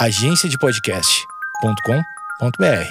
agenciadepodcast.com.br.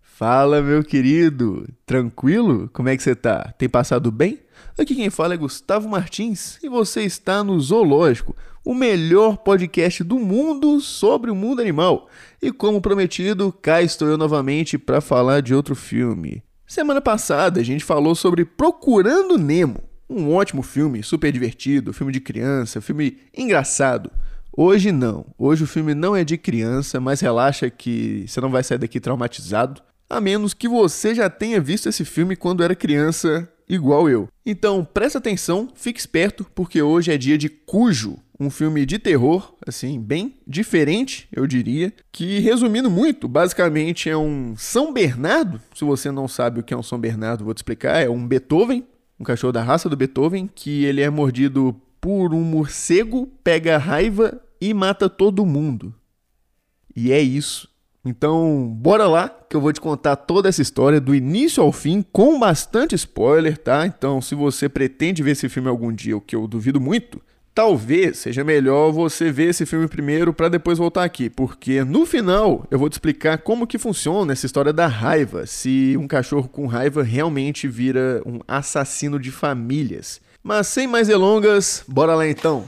Fala, meu querido! Tranquilo? Como é que você tá? Tem passado bem? Aqui quem fala é Gustavo Martins e você está no Zoológico, o melhor podcast do mundo sobre o mundo animal. E como prometido, cá estou eu novamente para falar de outro filme. Semana passada a gente falou sobre Procurando Nemo, um ótimo filme, super divertido, filme de criança, filme engraçado. Hoje não. Hoje o filme não é de criança, mas relaxa que você não vai sair daqui traumatizado, a menos que você já tenha visto esse filme quando era criança, igual eu. Então, presta atenção, fique esperto, porque hoje é dia de Cujo, um filme de terror, assim, bem diferente, eu diria, que resumindo muito, basicamente é um São Bernardo. Se você não sabe o que é um São Bernardo, vou te explicar, é um Beethoven um cachorro da raça do Beethoven, que ele é mordido por um morcego, pega raiva e mata todo mundo. E é isso. Então, bora lá que eu vou te contar toda essa história do início ao fim com bastante spoiler, tá? Então, se você pretende ver esse filme algum dia, o que eu duvido muito, talvez seja melhor você ver esse filme primeiro para depois voltar aqui, porque no final eu vou te explicar como que funciona essa história da raiva, se um cachorro com raiva realmente vira um assassino de famílias. Mas sem mais delongas, bora lá então.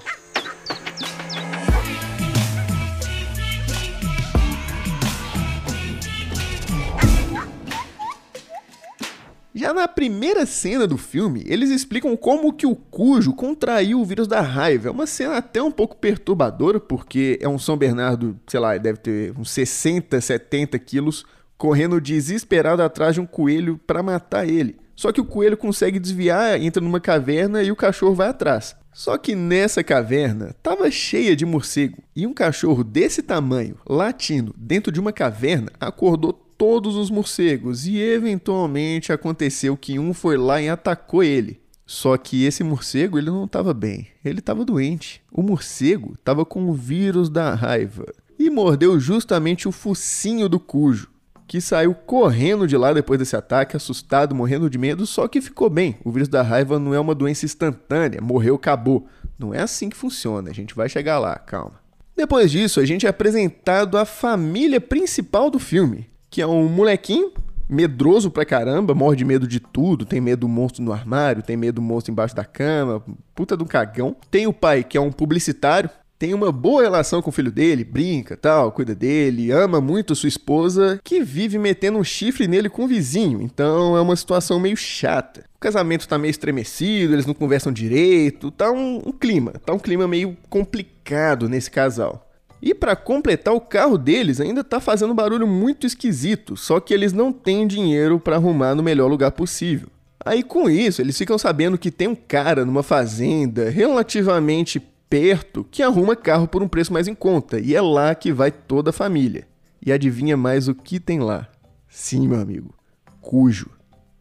Já na primeira cena do filme, eles explicam como que o Cujo contraiu o vírus da raiva. É uma cena até um pouco perturbadora, porque é um São Bernardo, sei lá, deve ter uns 60, 70 quilos, correndo desesperado atrás de um coelho para matar ele. Só que o coelho consegue desviar, entra numa caverna e o cachorro vai atrás. Só que nessa caverna estava cheia de morcego e um cachorro desse tamanho, latindo dentro de uma caverna, acordou todos os morcegos e eventualmente aconteceu que um foi lá e atacou ele. Só que esse morcego ele não estava bem, ele estava doente. O morcego estava com o vírus da raiva e mordeu justamente o focinho do cujo, que saiu correndo de lá depois desse ataque, assustado, morrendo de medo, só que ficou bem. O vírus da raiva não é uma doença instantânea, morreu, acabou. Não é assim que funciona, a gente vai chegar lá, calma. Depois disso, a gente é apresentado à família principal do filme, que é um molequinho medroso pra caramba, morre de medo de tudo, tem medo do monstro no armário, tem medo do monstro embaixo da cama, puta do cagão. Tem o pai, que é um publicitário, tem uma boa relação com o filho dele, brinca, tal, cuida dele, ama muito sua esposa, que vive metendo um chifre nele com o vizinho. Então é uma situação meio chata. O casamento tá meio estremecido, eles não conversam direito, tá um, um clima, tá um clima meio complicado nesse casal. E para completar, o carro deles ainda tá fazendo barulho muito esquisito, só que eles não têm dinheiro para arrumar no melhor lugar possível. Aí com isso, eles ficam sabendo que tem um cara numa fazenda relativamente perto que arruma carro por um preço mais em conta, e é lá que vai toda a família. E adivinha mais o que tem lá? Sim, meu amigo, Cujo,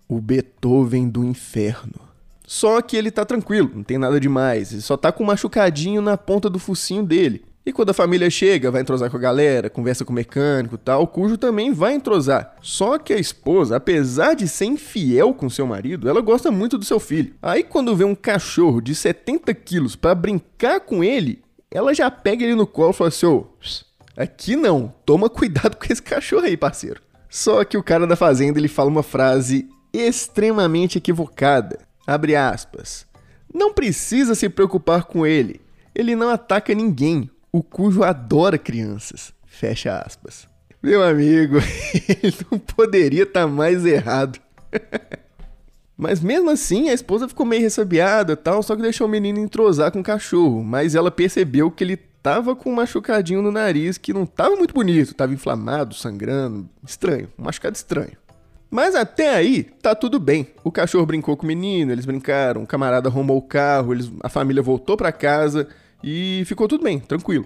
o Beethoven do inferno. Só que ele tá tranquilo, não tem nada demais, ele só tá com um machucadinho na ponta do focinho dele. E quando a família chega, vai entrosar com a galera, conversa com o mecânico e tal, cujo também vai entrosar. Só que a esposa, apesar de ser infiel com seu marido, ela gosta muito do seu filho. Aí quando vê um cachorro de 70 quilos para brincar com ele, ela já pega ele no colo e fala assim: ô, aqui não, toma cuidado com esse cachorro aí, parceiro. Só que o cara da fazenda ele fala uma frase extremamente equivocada. Abre aspas. Não precisa se preocupar com ele. Ele não ataca ninguém. O cujo adora crianças. Fecha aspas. Meu amigo, ele não poderia estar tá mais errado. Mas mesmo assim, a esposa ficou meio ressabiada tal, só que deixou o menino entrosar com o cachorro. Mas ela percebeu que ele tava com um machucadinho no nariz que não tava muito bonito, tava inflamado, sangrando, estranho, um machucado estranho. Mas até aí, tá tudo bem. O cachorro brincou com o menino, eles brincaram, o camarada arrumou o carro, eles, a família voltou para casa e ficou tudo bem, tranquilo.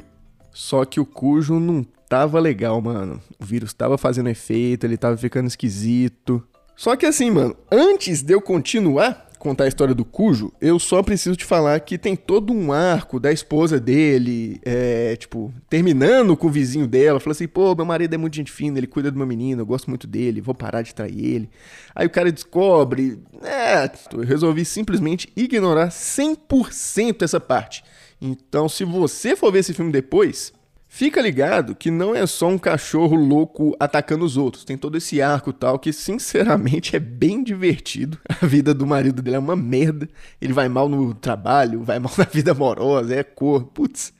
Só que o Cujo não tava legal, mano. O vírus tava fazendo efeito, ele tava ficando esquisito. Só que assim, mano, antes de eu continuar contar a história do Cujo, eu só preciso te falar que tem todo um arco da esposa dele, é, tipo, terminando com o vizinho dela, falou assim, pô, meu marido é muito gente fina, ele cuida do meu menino, eu gosto muito dele, vou parar de trair ele. Aí o cara descobre, é, eu resolvi simplesmente ignorar 100% essa parte. Então, se você for ver esse filme depois, fica ligado que não é só um cachorro louco atacando os outros. Tem todo esse arco tal que, sinceramente, é bem divertido. A vida do marido dele é uma merda. Ele vai mal no trabalho, vai mal na vida amorosa, é cor. Putz.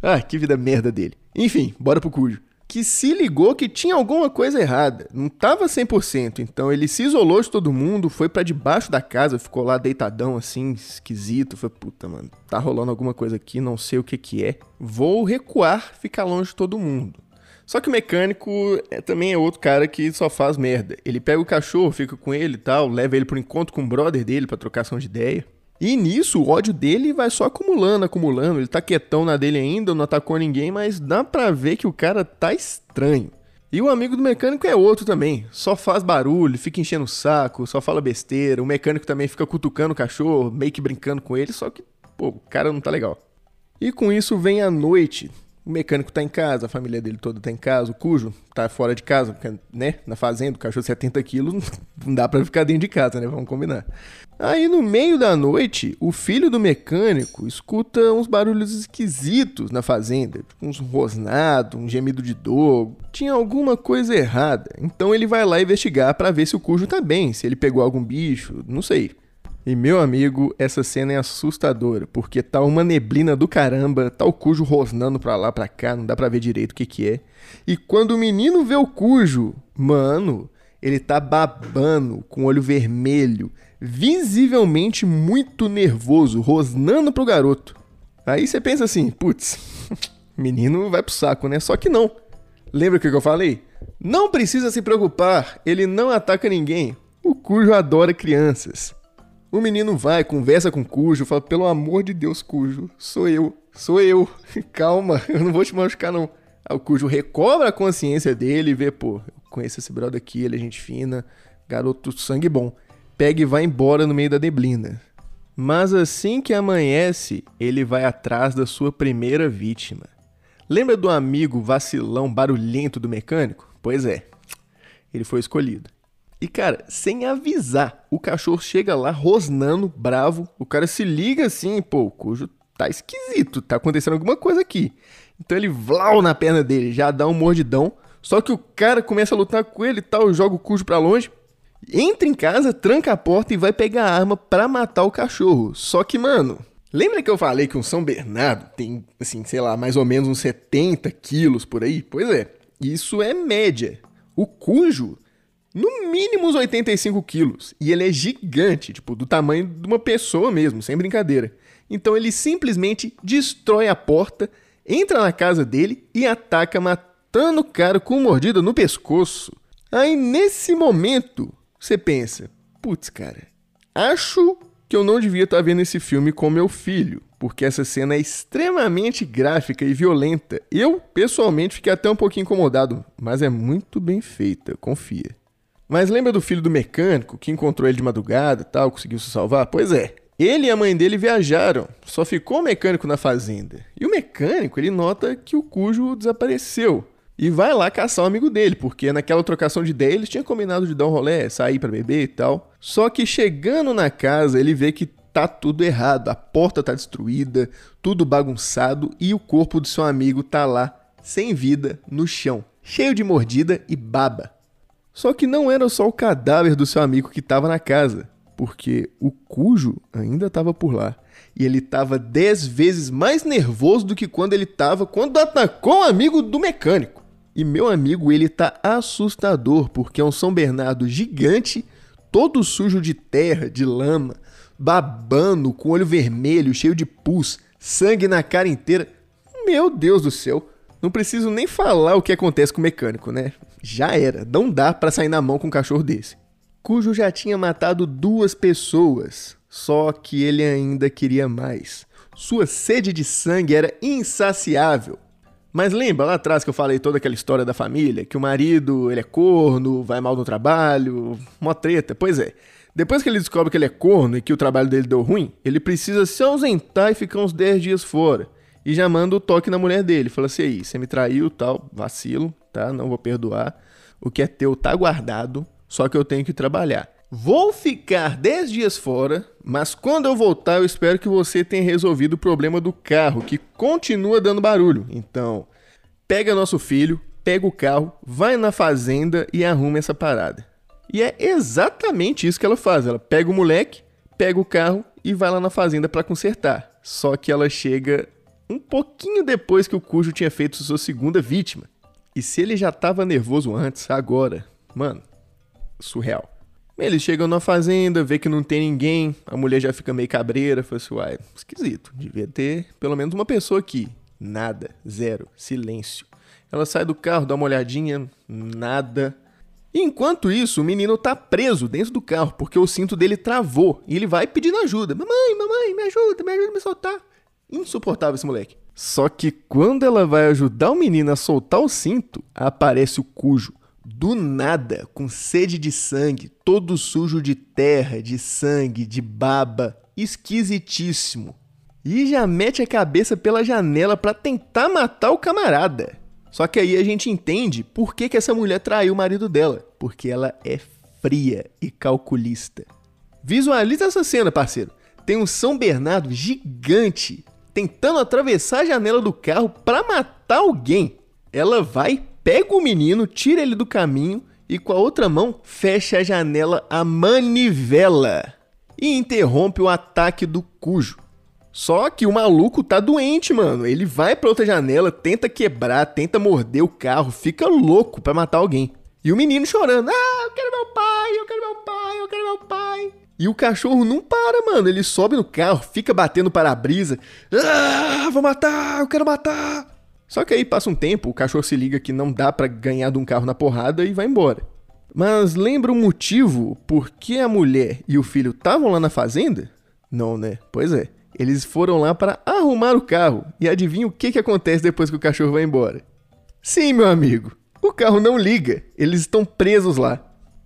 Ah, que vida merda dele. Enfim, bora pro cujo que se ligou que tinha alguma coisa errada. Não tava 100%, então ele se isolou de todo mundo, foi para debaixo da casa, ficou lá deitadão assim, esquisito. Foi, puta, mano, tá rolando alguma coisa aqui, não sei o que que é. Vou recuar, ficar longe de todo mundo. Só que o mecânico é, também é outro cara que só faz merda. Ele pega o cachorro, fica com ele e tal, leva ele pro encontro com o brother dele pra trocação de ideia. E nisso, o ódio dele vai só acumulando, acumulando. Ele tá quietão na dele ainda, não atacou ninguém, mas dá pra ver que o cara tá estranho. E o amigo do mecânico é outro também. Só faz barulho, fica enchendo o saco, só fala besteira. O mecânico também fica cutucando o cachorro, meio que brincando com ele, só que, pô, o cara não tá legal. E com isso vem a noite. O mecânico tá em casa, a família dele toda tá em casa, o cujo tá fora de casa, né? Na fazenda, o cachorro 70 quilos, não dá pra ficar dentro de casa, né? Vamos combinar. Aí no meio da noite, o filho do mecânico escuta uns barulhos esquisitos na fazenda, uns rosnados, um gemido de dor. Tinha alguma coisa errada. Então ele vai lá investigar para ver se o cujo tá bem, se ele pegou algum bicho, não sei. E meu amigo, essa cena é assustadora, porque tá uma neblina do caramba, tá o cujo rosnando pra lá, pra cá, não dá pra ver direito o que que é. E quando o menino vê o cujo, mano, ele tá babando, com olho vermelho, visivelmente muito nervoso, rosnando pro garoto. Aí você pensa assim, putz, menino vai pro saco, né? Só que não. Lembra o que eu falei? Não precisa se preocupar, ele não ataca ninguém. O Cujo adora crianças. O menino vai, conversa com Cujo, fala: pelo amor de Deus, Cujo, sou eu, sou eu. Calma, eu não vou te machucar, não. Aí o Cujo recobra a consciência dele e vê, pô, conheço esse brother aqui, ele é gente fina, garoto sangue bom. Pega e vai embora no meio da neblina. Mas assim que amanhece, ele vai atrás da sua primeira vítima. Lembra do amigo vacilão barulhento do mecânico? Pois é, ele foi escolhido. E cara, sem avisar, o cachorro chega lá rosnando, bravo. O cara se liga assim, pô, o cujo tá esquisito, tá acontecendo alguma coisa aqui. Então ele vlau na perna dele, já dá um mordidão. Só que o cara começa a lutar com ele e tal, joga o cujo pra longe. Entra em casa, tranca a porta e vai pegar a arma pra matar o cachorro. Só que, mano, lembra que eu falei que um São Bernardo tem, assim, sei lá, mais ou menos uns 70 quilos por aí? Pois é, isso é média. O cujo, no mínimo uns 85 quilos. E ele é gigante, tipo, do tamanho de uma pessoa mesmo, sem brincadeira. Então ele simplesmente destrói a porta, entra na casa dele e ataca matando o cara com mordida no pescoço. Aí nesse momento, você pensa: putz, cara, acho que eu não devia estar vendo esse filme com meu filho, porque essa cena é extremamente gráfica e violenta. Eu, pessoalmente, fiquei até um pouquinho incomodado, mas é muito bem feita, confia. Mas lembra do filho do mecânico que encontrou ele de madrugada e tal, conseguiu se salvar? Pois é, ele e a mãe dele viajaram, só ficou o mecânico na fazenda. E o mecânico, ele nota que o cujo desapareceu e vai lá caçar um amigo dele, porque naquela trocação de ideia eles tinham combinado de dar um rolê, sair para beber e tal. Só que chegando na casa, ele vê que tá tudo errado, a porta tá destruída, tudo bagunçado e o corpo do seu amigo tá lá, sem vida, no chão, cheio de mordida e baba. Só que não era só o cadáver do seu amigo que estava na casa, porque o cujo ainda estava por lá. E ele estava dez vezes mais nervoso do que quando ele estava quando atacou o amigo do mecânico. E meu amigo, ele tá assustador, porque é um São Bernardo gigante, todo sujo de terra, de lama, babando, com olho vermelho, cheio de pus, sangue na cara inteira. Meu Deus do céu, não preciso nem falar o que acontece com o mecânico, né? Já era, não dá para sair na mão com um cachorro desse. Cujo já tinha matado duas pessoas, só que ele ainda queria mais. Sua sede de sangue era insaciável. Mas lembra lá atrás que eu falei toda aquela história da família, que o marido, ele é corno, vai mal no trabalho, uma treta. Pois é. Depois que ele descobre que ele é corno e que o trabalho dele deu ruim, ele precisa se ausentar e ficar uns 10 dias fora. E já manda o toque na mulher dele. Fala assim: aí, você me traiu, tal, vacilo, tá? Não vou perdoar. O que é teu tá guardado, só que eu tenho que trabalhar. Vou ficar 10 dias fora, mas quando eu voltar eu espero que você tenha resolvido o problema do carro, que continua dando barulho. Então, pega nosso filho, pega o carro, vai na fazenda e arruma essa parada. E é exatamente isso que ela faz. Ela pega o moleque, pega o carro e vai lá na fazenda para consertar. Só que ela chega um pouquinho depois que o Cujo tinha feito sua segunda vítima. E se ele já tava nervoso antes, agora, mano, surreal. Eles chegam na fazenda, vê que não tem ninguém, a mulher já fica meio cabreira, fala assim, uai, esquisito, devia ter pelo menos uma pessoa aqui. Nada, zero, silêncio. Ela sai do carro, dá uma olhadinha, nada. Enquanto isso, o menino tá preso dentro do carro porque o cinto dele travou e ele vai pedindo ajuda. Mamãe, mamãe, me ajuda, me ajuda a me soltar. Insuportável esse moleque. Só que quando ela vai ajudar o menino a soltar o cinto, aparece o cujo. Do nada, com sede de sangue, todo sujo de terra, de sangue, de baba, esquisitíssimo. E já mete a cabeça pela janela para tentar matar o camarada. Só que aí a gente entende por que, que essa mulher traiu o marido dela. Porque ela é fria e calculista. Visualiza essa cena, parceiro. Tem um São Bernardo gigante tentando atravessar a janela do carro para matar alguém. Ela vai, pega o menino, tira ele do caminho e com a outra mão fecha a janela a manivela e interrompe o ataque do cujo. Só que o maluco tá doente, mano. Ele vai pra outra janela, tenta quebrar, tenta morder o carro, fica louco pra matar alguém. E o menino chorando: Ah, eu quero meu pai, eu quero meu pai, eu quero meu pai. E o cachorro não para, mano. Ele sobe no carro, fica batendo para-brisa. Ah, vou matar, eu quero matar. Só que aí passa um tempo, o cachorro se liga que não dá para ganhar de um carro na porrada e vai embora. Mas lembra o motivo por que a mulher e o filho estavam lá na fazenda? Não, né? Pois é. Eles foram lá para arrumar o carro. E adivinha o que, que acontece depois que o cachorro vai embora? Sim, meu amigo. O carro não liga. Eles estão presos lá.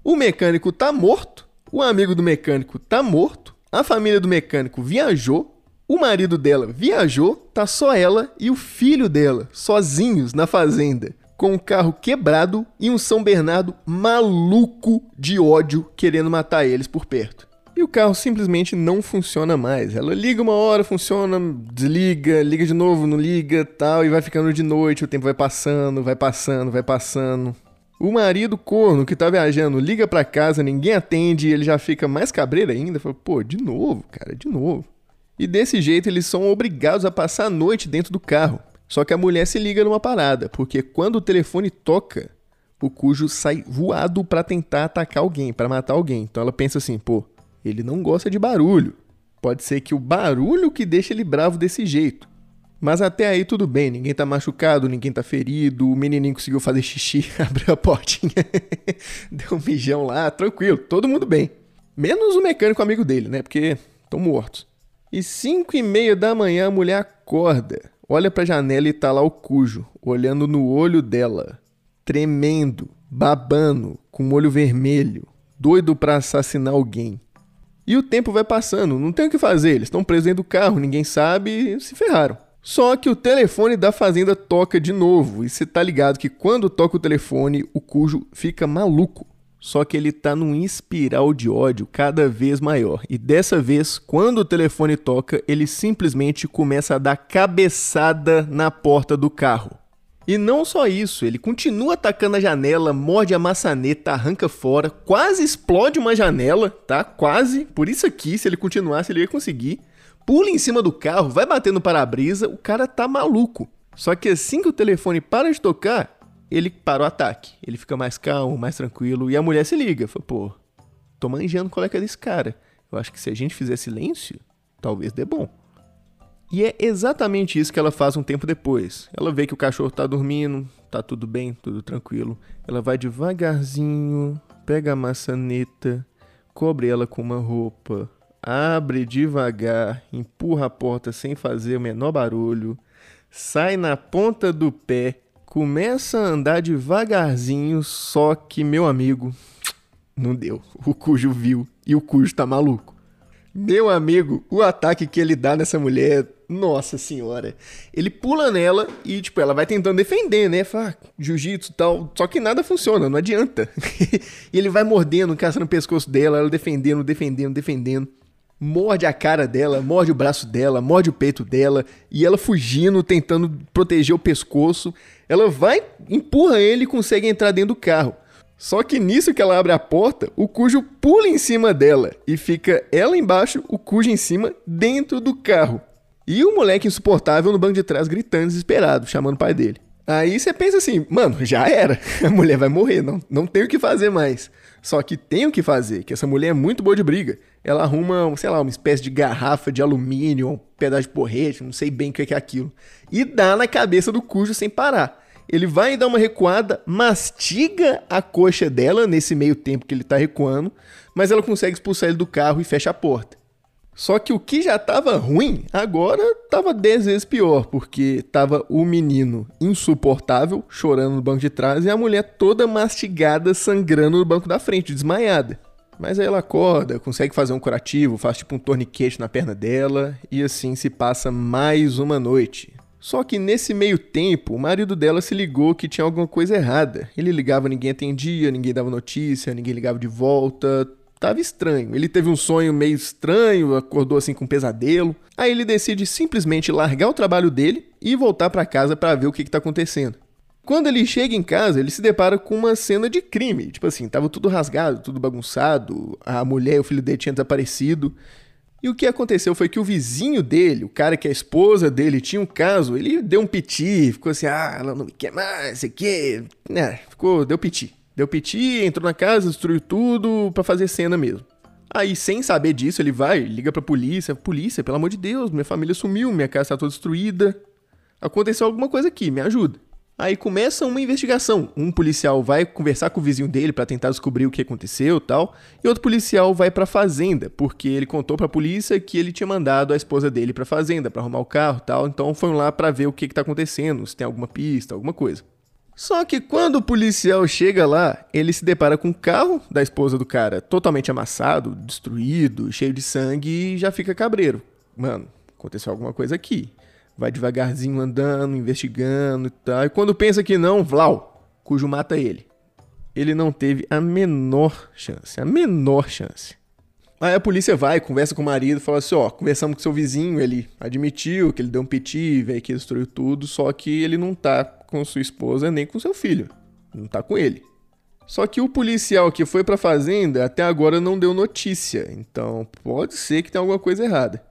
O mecânico tá morto o amigo do mecânico tá morto, a família do mecânico viajou, o marido dela viajou, tá só ela e o filho dela, sozinhos na fazenda, com o carro quebrado e um São Bernardo maluco de ódio querendo matar eles por perto. E o carro simplesmente não funciona mais. Ela liga uma hora, funciona, desliga, liga de novo, não liga, tal, e vai ficando de noite, o tempo vai passando, vai passando, vai passando. O marido corno que tá viajando liga pra casa, ninguém atende e ele já fica mais cabreiro ainda. Fala, pô, de novo, cara, de novo. E desse jeito eles são obrigados a passar a noite dentro do carro. Só que a mulher se liga numa parada, porque quando o telefone toca, o cujo sai voado para tentar atacar alguém, para matar alguém. Então ela pensa assim, pô, ele não gosta de barulho. Pode ser que o barulho que deixa ele bravo desse jeito. Mas até aí tudo bem, ninguém tá machucado, ninguém tá ferido, o menininho conseguiu fazer xixi, abriu a portinha, deu um mijão lá, tranquilo, todo mundo bem. Menos o mecânico amigo dele, né? Porque estão mortos. E cinco e meia da manhã a mulher acorda, olha pra janela e tá lá o cujo, olhando no olho dela, tremendo, babando, com o olho vermelho, doido para assassinar alguém. E o tempo vai passando, não tem o que fazer, eles estão presos dentro do carro, ninguém sabe, se ferraram. Só que o telefone da fazenda toca de novo, e você tá ligado que quando toca o telefone, o cujo fica maluco. Só que ele tá num espiral de ódio cada vez maior. E dessa vez, quando o telefone toca, ele simplesmente começa a dar cabeçada na porta do carro. E não só isso, ele continua atacando a janela, morde a maçaneta, arranca fora, quase explode uma janela, tá? Quase. Por isso aqui, se ele continuasse, ele ia conseguir pula em cima do carro, vai bater no para-brisa, o cara tá maluco. Só que assim que o telefone para de tocar, ele para o ataque. Ele fica mais calmo, mais tranquilo, e a mulher se liga. Fala, pô, tô manjando qual é que é desse cara. Eu acho que se a gente fizer silêncio, talvez dê bom. E é exatamente isso que ela faz um tempo depois. Ela vê que o cachorro tá dormindo, tá tudo bem, tudo tranquilo. Ela vai devagarzinho, pega a maçaneta, cobre ela com uma roupa, abre devagar, empurra a porta sem fazer o menor barulho, sai na ponta do pé, começa a andar devagarzinho, só que, meu amigo, não deu. O cujo viu e o cujo tá maluco. Meu amigo, o ataque que ele dá nessa mulher, nossa senhora. Ele pula nela e, tipo, ela vai tentando defender, né? Fala, ah, jiu-jitsu e tal. Só que nada funciona, não adianta. e ele vai mordendo, caçando o pescoço dela, ela defendendo, defendendo, defendendo. Morde a cara dela, morde o braço dela, morde o peito dela. E ela fugindo, tentando proteger o pescoço. Ela vai, empurra ele e consegue entrar dentro do carro. Só que nisso que ela abre a porta, o Cujo pula em cima dela e fica ela embaixo, o Cujo em cima, dentro do carro. E o moleque insuportável no banco de trás gritando desesperado, chamando o pai dele. Aí você pensa assim, mano, já era. A mulher vai morrer, não, não tem o que fazer mais. Só que tem o que fazer, que essa mulher é muito boa de briga. Ela arruma, sei lá, uma espécie de garrafa de alumínio, um pedaço de porrete, não sei bem o que é aquilo. E dá na cabeça do Cujo sem parar. Ele vai dar uma recuada, mastiga a coxa dela nesse meio tempo que ele tá recuando, mas ela consegue expulsar ele do carro e fecha a porta. Só que o que já estava ruim, agora estava 10 vezes pior, porque tava o menino insuportável, chorando no banco de trás, e a mulher toda mastigada, sangrando no banco da frente, desmaiada. Mas aí ela acorda, consegue fazer um curativo, faz tipo um torniquete na perna dela, e assim se passa mais uma noite. Só que nesse meio tempo, o marido dela se ligou que tinha alguma coisa errada. Ele ligava, ninguém atendia, ninguém dava notícia, ninguém ligava de volta. Tava estranho. Ele teve um sonho meio estranho, acordou assim com um pesadelo. Aí ele decide simplesmente largar o trabalho dele e voltar para casa para ver o que, que tá acontecendo. Quando ele chega em casa, ele se depara com uma cena de crime. Tipo assim, tava tudo rasgado, tudo bagunçado, a mulher e o filho dele tinham desaparecido. E o que aconteceu foi que o vizinho dele, o cara que a esposa dele tinha um caso, ele deu um piti, ficou assim, ah, ela não me quer mais, sei que, né, ficou, deu piti. Deu piti, entrou na casa, destruiu tudo para fazer cena mesmo. Aí, sem saber disso, ele vai, liga pra polícia, polícia, pelo amor de Deus, minha família sumiu, minha casa tá toda destruída. Aconteceu alguma coisa aqui, me ajuda. Aí começa uma investigação. Um policial vai conversar com o vizinho dele para tentar descobrir o que aconteceu, tal, e outro policial vai para fazenda, porque ele contou para a polícia que ele tinha mandado a esposa dele para fazenda para arrumar o carro, tal. Então foram lá para ver o que está acontecendo, se tem alguma pista, alguma coisa. Só que quando o policial chega lá, ele se depara com o carro da esposa do cara totalmente amassado, destruído, cheio de sangue e já fica cabreiro. Mano, aconteceu alguma coisa aqui vai devagarzinho andando, investigando e tal. E quando pensa que não, Vlau, cujo mata ele. Ele não teve a menor chance, a menor chance. Aí a polícia vai, conversa com o marido, fala assim, ó, conversamos com seu vizinho, ele admitiu que ele deu um piti, veio que destruiu tudo, só que ele não tá com sua esposa nem com seu filho. Não tá com ele. Só que o policial que foi pra fazenda até agora não deu notícia, então pode ser que tenha alguma coisa errada.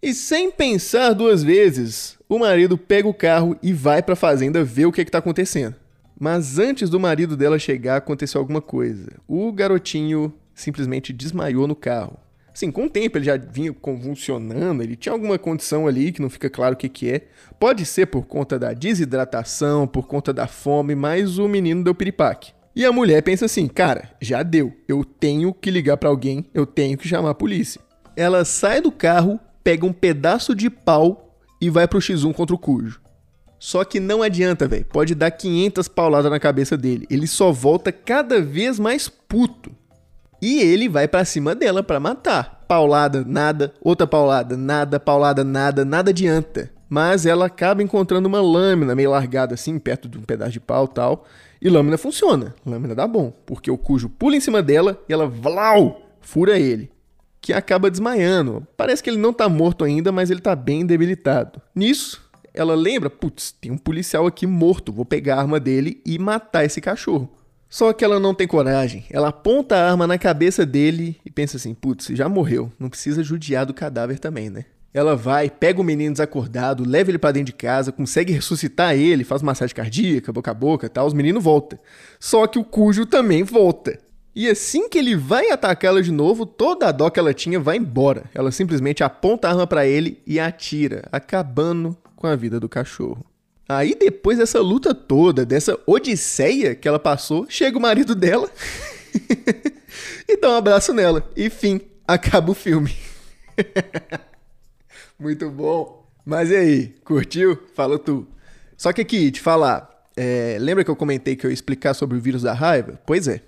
E sem pensar duas vezes, o marido pega o carro e vai para a fazenda ver o que está acontecendo. Mas antes do marido dela chegar, aconteceu alguma coisa. O garotinho simplesmente desmaiou no carro. Sim, com o tempo ele já vinha convulsionando, ele tinha alguma condição ali que não fica claro o que, que é. Pode ser por conta da desidratação, por conta da fome, mas o menino deu piripaque. E a mulher pensa assim: cara, já deu, eu tenho que ligar para alguém, eu tenho que chamar a polícia. Ela sai do carro pega um pedaço de pau e vai pro X1 contra o Cujo. Só que não adianta, velho. Pode dar 500 pauladas na cabeça dele. Ele só volta cada vez mais puto. E ele vai para cima dela para matar. Paulada, nada. Outra paulada, nada. Paulada, nada. Nada adianta. Mas ela acaba encontrando uma lâmina meio largada assim, perto de um pedaço de pau tal. E lâmina funciona. Lâmina dá bom. Porque o Cujo pula em cima dela e ela, vlau, fura ele que acaba desmaiando. Parece que ele não tá morto ainda, mas ele tá bem debilitado. Nisso, ela lembra: putz, tem um policial aqui morto, vou pegar a arma dele e matar esse cachorro. Só que ela não tem coragem. Ela aponta a arma na cabeça dele e pensa assim: putz, já morreu, não precisa judiar do cadáver também, né? Ela vai, pega o menino desacordado, leva ele para dentro de casa, consegue ressuscitar ele, faz massagem cardíaca, boca a boca, tal, os meninos voltam. Só que o Cujo também volta. E assim que ele vai atacá-la de novo, toda a dó que ela tinha vai embora. Ela simplesmente aponta a arma para ele e atira, acabando com a vida do cachorro. Aí depois dessa luta toda, dessa odisseia que ela passou, chega o marido dela e dá um abraço nela. E fim, acaba o filme. Muito bom. Mas e aí, curtiu? Fala tu. Só que aqui, te falar, é, lembra que eu comentei que eu ia explicar sobre o vírus da raiva? Pois é,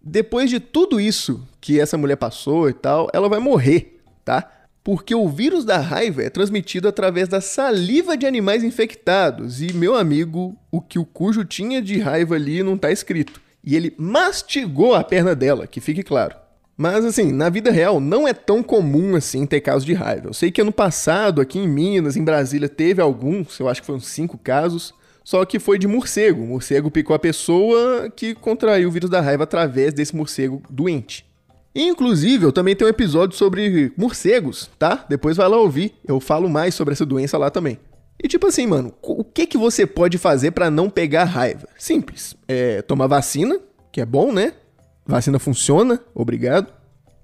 depois de tudo isso que essa mulher passou e tal, ela vai morrer. tá? Porque o vírus da raiva é transmitido através da saliva de animais infectados. E, meu amigo, o que o cujo tinha de raiva ali não tá escrito. E ele mastigou a perna dela, que fique claro. Mas assim, na vida real não é tão comum assim ter casos de raiva. Eu sei que ano passado, aqui em Minas, em Brasília, teve alguns, eu acho que foram cinco casos, só que foi de morcego. O morcego picou a pessoa que contraiu o vírus da raiva através desse morcego doente. Inclusive, eu também tenho um episódio sobre morcegos, tá? Depois vai lá ouvir, eu falo mais sobre essa doença lá também. E tipo assim, mano, o que que você pode fazer para não pegar raiva? Simples, é tomar vacina, que é bom, né? Vacina funciona, obrigado.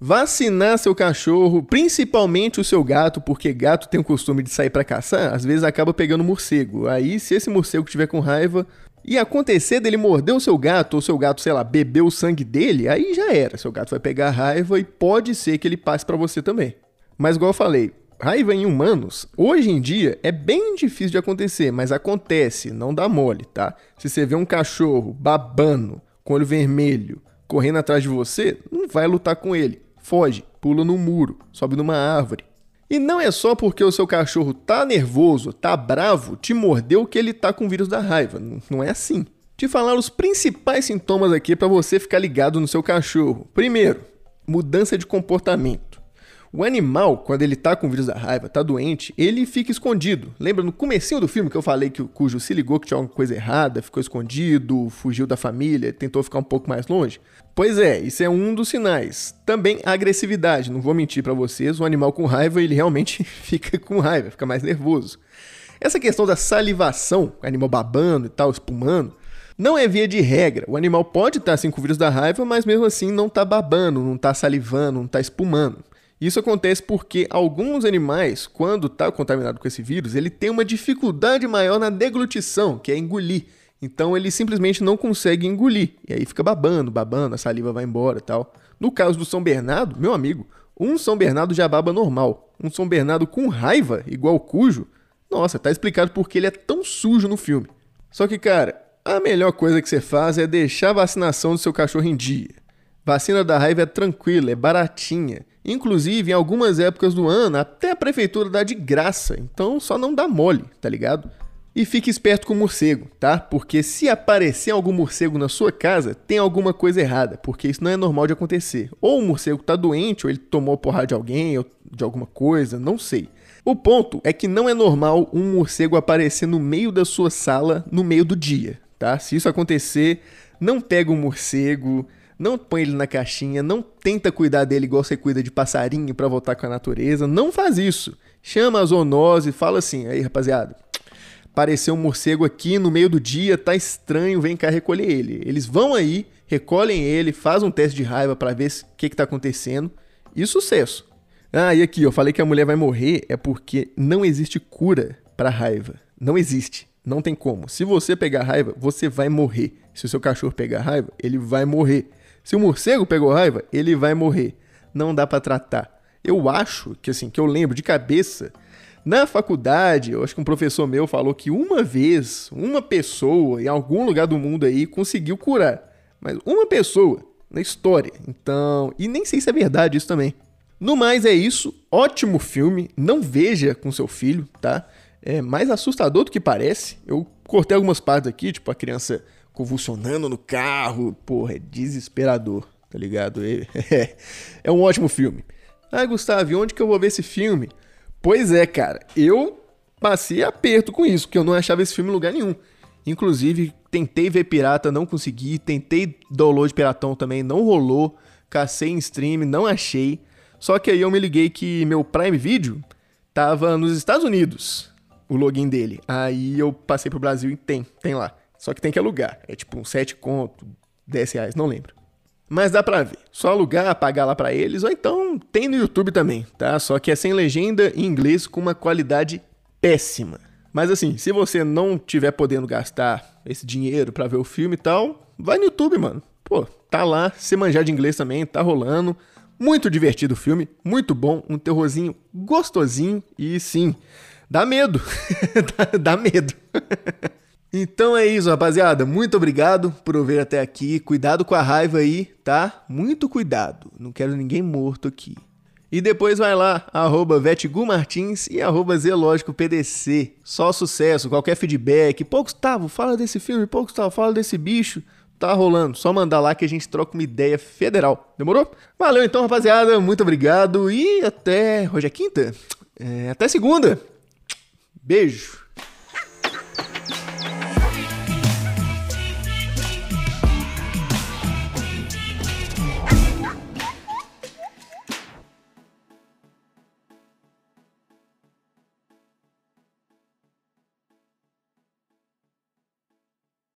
Vacinar seu cachorro, principalmente o seu gato, porque gato tem o costume de sair para caçar, às vezes acaba pegando morcego. Aí, se esse morcego tiver com raiva e acontecer dele morder o seu gato, ou seu gato, sei lá, beber o sangue dele, aí já era. Seu gato vai pegar raiva e pode ser que ele passe para você também. Mas igual eu falei, raiva em humanos, hoje em dia é bem difícil de acontecer, mas acontece, não dá mole, tá? Se você vê um cachorro babando, com olho vermelho, correndo atrás de você, não vai lutar com ele. Foge, pula no muro, sobe numa árvore. E não é só porque o seu cachorro tá nervoso, tá bravo, te mordeu que ele tá com o vírus da raiva. Não é assim. Te falar os principais sintomas aqui para você ficar ligado no seu cachorro. Primeiro, mudança de comportamento. O animal, quando ele tá com o vírus da raiva, tá doente, ele fica escondido. Lembra no comecinho do filme que eu falei que o Cujo se ligou que tinha alguma coisa errada, ficou escondido, fugiu da família, tentou ficar um pouco mais longe? Pois é, isso é um dos sinais. Também a agressividade, não vou mentir para vocês, o animal com raiva, ele realmente fica com raiva, fica mais nervoso. Essa questão da salivação, animal babando e tal, espumando, não é via de regra. O animal pode estar assim com o vírus da raiva, mas mesmo assim não está babando, não está salivando, não está espumando. Isso acontece porque alguns animais, quando está contaminado com esse vírus, ele tem uma dificuldade maior na deglutição, que é engolir. Então ele simplesmente não consegue engolir. E aí fica babando, babando, a saliva vai embora e tal. No caso do São Bernardo, meu amigo, um São Bernardo já baba normal. Um São Bernardo com raiva, igual Cujo, nossa, tá explicado porque ele é tão sujo no filme. Só que, cara, a melhor coisa que você faz é deixar a vacinação do seu cachorro em dia. Vacina da raiva é tranquila, é baratinha. Inclusive, em algumas épocas do ano, até a prefeitura dá de graça, então só não dá mole, tá ligado? E fique esperto com o morcego, tá? Porque se aparecer algum morcego na sua casa, tem alguma coisa errada, porque isso não é normal de acontecer. Ou o morcego tá doente, ou ele tomou porrada de alguém, ou de alguma coisa, não sei. O ponto é que não é normal um morcego aparecer no meio da sua sala no meio do dia, tá? Se isso acontecer, não pega o um morcego, não põe ele na caixinha, não tenta cuidar dele igual você cuida de passarinho para voltar com a natureza, não faz isso. Chama a zoonose, fala assim: "Aí, rapaziada, apareceu um morcego aqui no meio do dia, tá estranho, vem cá recolher ele". Eles vão aí, recolhem ele, faz um teste de raiva para ver o que que tá acontecendo e sucesso. Ah, e aqui, eu falei que a mulher vai morrer é porque não existe cura para raiva. Não existe. Não tem como. Se você pegar raiva, você vai morrer. Se o seu cachorro pegar raiva, ele vai morrer. Se o morcego pegou raiva, ele vai morrer. Não dá para tratar. Eu acho que assim, que eu lembro de cabeça, na faculdade, eu acho que um professor meu falou que uma vez, uma pessoa em algum lugar do mundo aí conseguiu curar. Mas uma pessoa na história. Então, e nem sei se é verdade isso também. No mais é isso, ótimo filme, não veja com seu filho, tá? É mais assustador do que parece. Eu cortei algumas partes aqui, tipo a criança convulsionando no carro. Porra, é desesperador, tá ligado? É, é um ótimo filme. Ah, Gustavo, onde que eu vou ver esse filme? Pois é, cara, eu passei aperto com isso, porque eu não achava esse filme em lugar nenhum. Inclusive, tentei ver pirata, não consegui. Tentei download piratão também, não rolou. Cacei em stream, não achei. Só que aí eu me liguei que meu Prime Video tava nos Estados Unidos, o login dele. Aí eu passei pro Brasil e tem, tem lá. Só que tem que alugar. É tipo um 7 conto, 10 reais, não lembro. Mas dá pra ver. Só alugar, pagar lá pra eles, ou então tem no YouTube também, tá? Só que é sem legenda em inglês com uma qualidade péssima. Mas assim, se você não tiver podendo gastar esse dinheiro para ver o filme e tal, vai no YouTube, mano. Pô, tá lá, se manjar de inglês também, tá rolando. Muito divertido o filme, muito bom, um terrorzinho gostosinho e sim, dá medo. dá, dá medo. Então é isso, rapaziada. Muito obrigado por ouvir até aqui. Cuidado com a raiva aí, tá? Muito cuidado. Não quero ninguém morto aqui. E depois vai lá, arroba Martins e arroba ZelógicoPDC. Só sucesso, qualquer feedback. Pô, Gustavo, fala desse filme. Pô, Gustavo, fala desse bicho. Tá rolando, só mandar lá que a gente troca uma ideia federal. Demorou? Valeu então, rapaziada. Muito obrigado e até. Hoje é quinta? É, até segunda. Beijo.